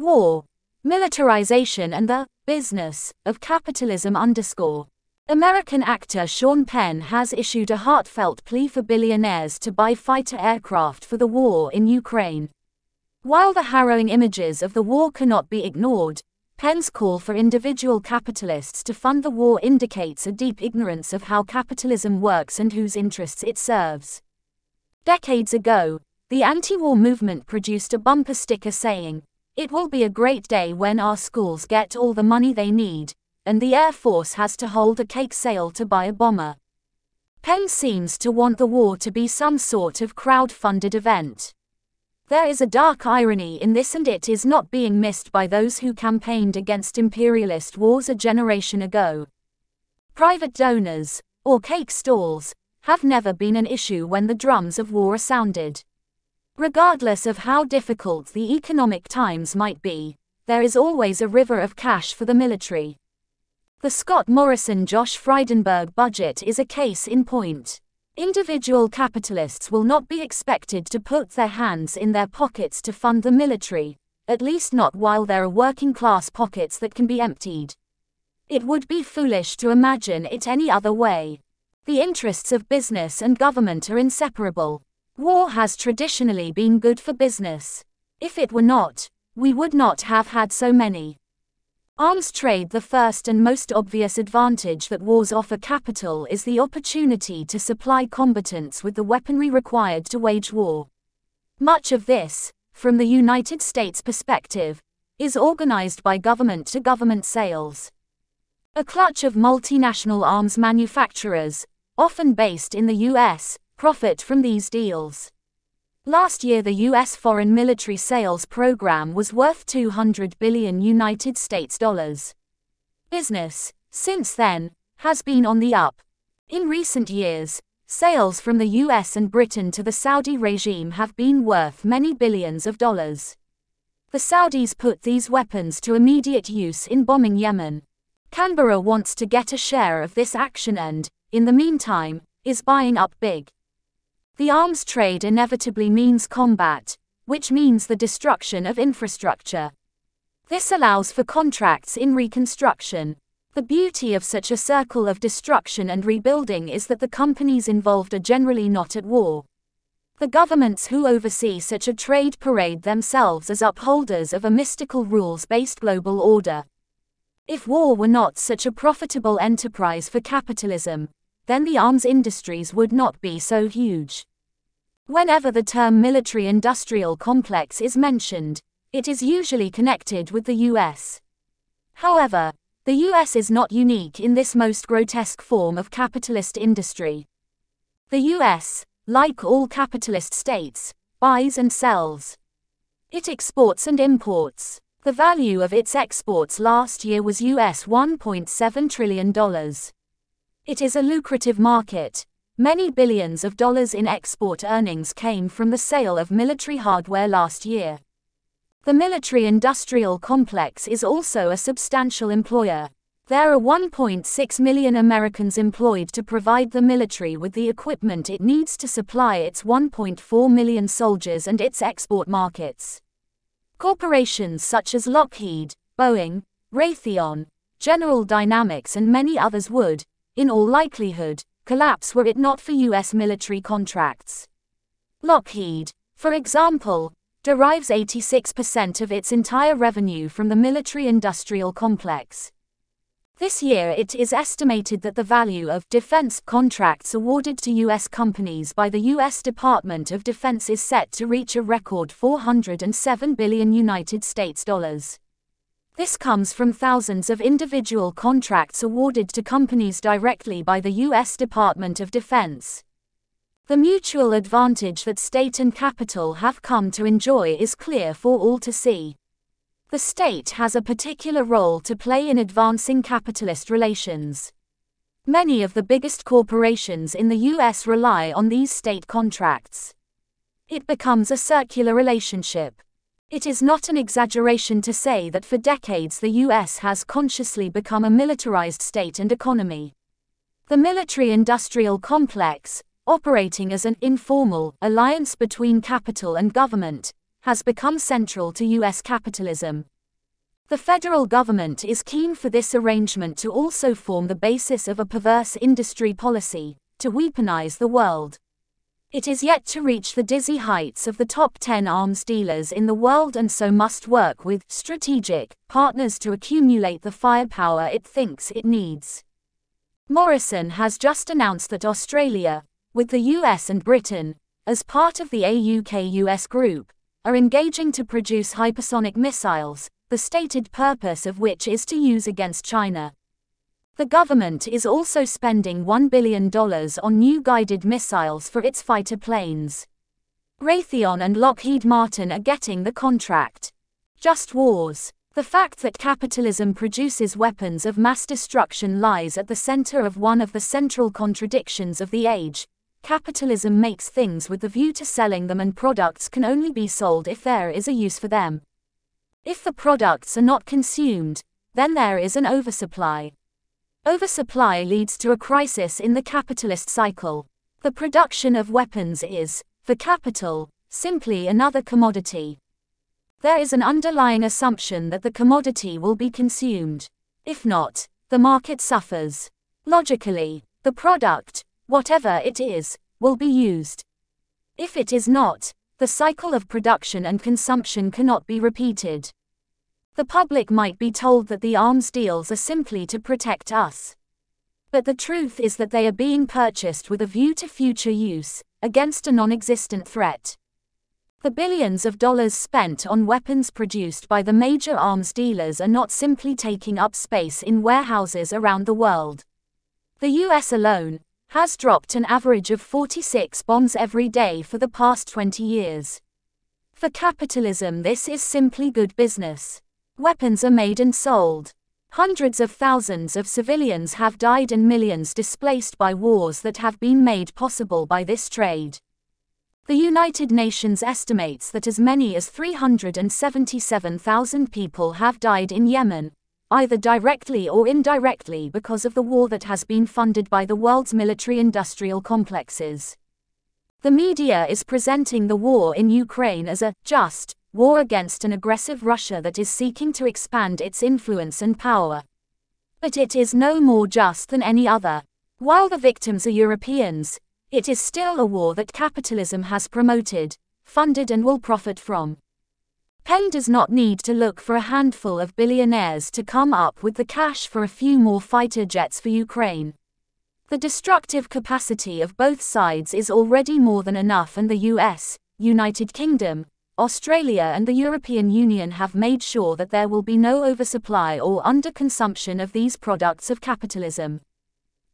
War, Militarization and the Business of Capitalism underscore. American actor Sean Penn has issued a heartfelt plea for billionaires to buy fighter aircraft for the war in Ukraine. While the harrowing images of the war cannot be ignored, Penn's call for individual capitalists to fund the war indicates a deep ignorance of how capitalism works and whose interests it serves. Decades ago, the anti war movement produced a bumper sticker saying, It will be a great day when our schools get all the money they need, and the Air Force has to hold a cake sale to buy a bomber. Penn seems to want the war to be some sort of crowd funded event. There is a dark irony in this, and it is not being missed by those who campaigned against imperialist wars a generation ago. Private donors, or cake stalls, have never been an issue when the drums of war are sounded. Regardless of how difficult the economic times might be, there is always a river of cash for the military. The Scott Morrison Josh Frydenberg budget is a case in point. Individual capitalists will not be expected to put their hands in their pockets to fund the military, at least not while there are working class pockets that can be emptied. It would be foolish to imagine it any other way. The interests of business and government are inseparable. War has traditionally been good for business. If it were not, we would not have had so many. Arms trade The first and most obvious advantage that wars offer capital is the opportunity to supply combatants with the weaponry required to wage war. Much of this, from the United States perspective, is organized by government to government sales. A clutch of multinational arms manufacturers, often based in the US, profit from these deals. Last year the US foreign military sales program was worth 200 billion United States dollars. Business, since then, has been on the up. In recent years, sales from the US and Britain to the Saudi regime have been worth many billions of dollars. The Saudis put these weapons to immediate use in bombing Yemen. Canberra wants to get a share of this action and, in the meantime, is buying up big. The arms trade inevitably means combat, which means the destruction of infrastructure. This allows for contracts in reconstruction. The beauty of such a circle of destruction and rebuilding is that the companies involved are generally not at war. The governments who oversee such a trade parade themselves as upholders of a mystical rules based global order. If war were not such a profitable enterprise for capitalism, then the arms industries would not be so huge. Whenever the term military industrial complex is mentioned, it is usually connected with the US. However, the US is not unique in this most grotesque form of capitalist industry. The US, like all capitalist states, buys and sells. It exports and imports. The value of its exports last year was US $1.7 trillion. It is a lucrative market, Many billions of dollars in export earnings came from the sale of military hardware last year. The military industrial complex is also a substantial employer. There are 1.6 million Americans employed to provide the military with the equipment it needs to supply its 1.4 million soldiers and its export markets. Corporations such as Lockheed, Boeing, Raytheon, General Dynamics, and many others would, in all likelihood, collapse were it not for U.S. military contracts. Lockheed, for example, derives 86% of its entire revenue from the military industrial complex. This year, it is estimated that the value of defense contracts awarded to U.S. companies by the U.S. Department of Defense is set to reach a record 407 billion United States dollars. This comes from thousands of individual contracts awarded to companies directly by the U.S. Department of Defense. The mutual advantage that state and capital have come to enjoy is clear for all to see. The state has a particular role to play in advancing capitalist relations. Many of the biggest corporations in the US rely on these state contracts. It becomes a circular relationship. It is not an exaggeration to say that for decades the US has consciously become a militarized state and economy. The military industrial complex, operating as an informal alliance between capital and government, has become central to US capitalism. The federal government is keen for this arrangement to also form the basis of a perverse industry policy to weaponize the world. It is yet to reach the dizzy heights of the top 10 arms dealers in the world and so must work with strategic partners to accumulate the firepower it thinks it needs. Morrison has just announced that Australia, with the US and Britain, as part of the AUKUS group, are engaging to produce hypersonic missiles, the stated purpose of which is to use against China. The government is also spending $1 billion on new guided missiles for its fighter planes. Raytheon and Lockheed Martin are getting the contract. Just wars. The fact that capitalism produces weapons of mass destruction lies at the center of one of the central contradictions of the age. Capitalism makes things with the view to selling them, and products can only be sold if there is a use for them. If the products are not consumed, then there is an oversupply. Oversupply leads to a crisis in the capitalist cycle. The production of weapons is, for capital, simply another commodity. There is an underlying assumption that the commodity will be consumed. If not, the market suffers. Logically, the product, whatever it is, will be used. If it is not, the cycle of production and consumption cannot be repeated. The public might be told that the arms deals are simply to protect us. But the truth is that they are being purchased with a view to future use, against a non existent threat. The billions of dollars spent on weapons produced by the major arms dealers are not simply taking up space in warehouses around the world. The US alone has dropped an average of 46 bombs every day for the past 20 years. For capitalism, this is simply good business. Weapons are made and sold. Hundreds of thousands of civilians have died and millions displaced by wars that have been made possible by this trade. The United Nations estimates that as many as 377,000 people have died in Yemen, either directly or indirectly because of the war that has been funded by the world's military industrial complexes. The media is presenting the war in Ukraine as a just war against an aggressive Russia that is seeking to expand its influence and power. But it is no more just than any other. While the victims are Europeans, it is still a war that capitalism has promoted, funded, and will profit from. Penn does not need to look for a handful of billionaires to come up with the cash for a few more fighter jets for Ukraine. The destructive capacity of both sides is already more than enough, and the US, United Kingdom, Australia and the European Union have made sure that there will be no oversupply or underconsumption of these products of capitalism.